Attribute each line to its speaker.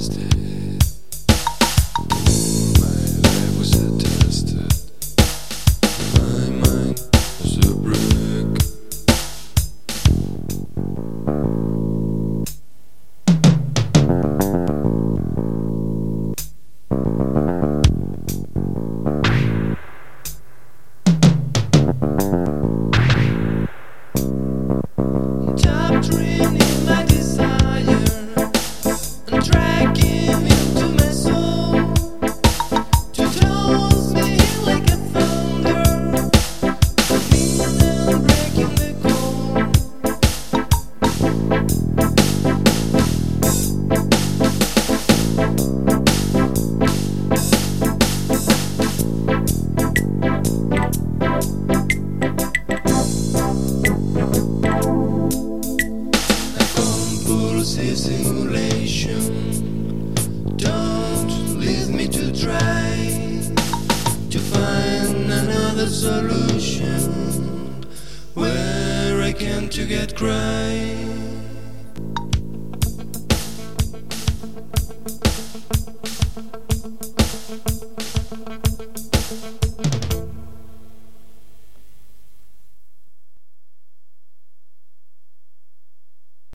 Speaker 1: Wednesday. this simulation. Don't leave me to try to find another solution where I can to get cry.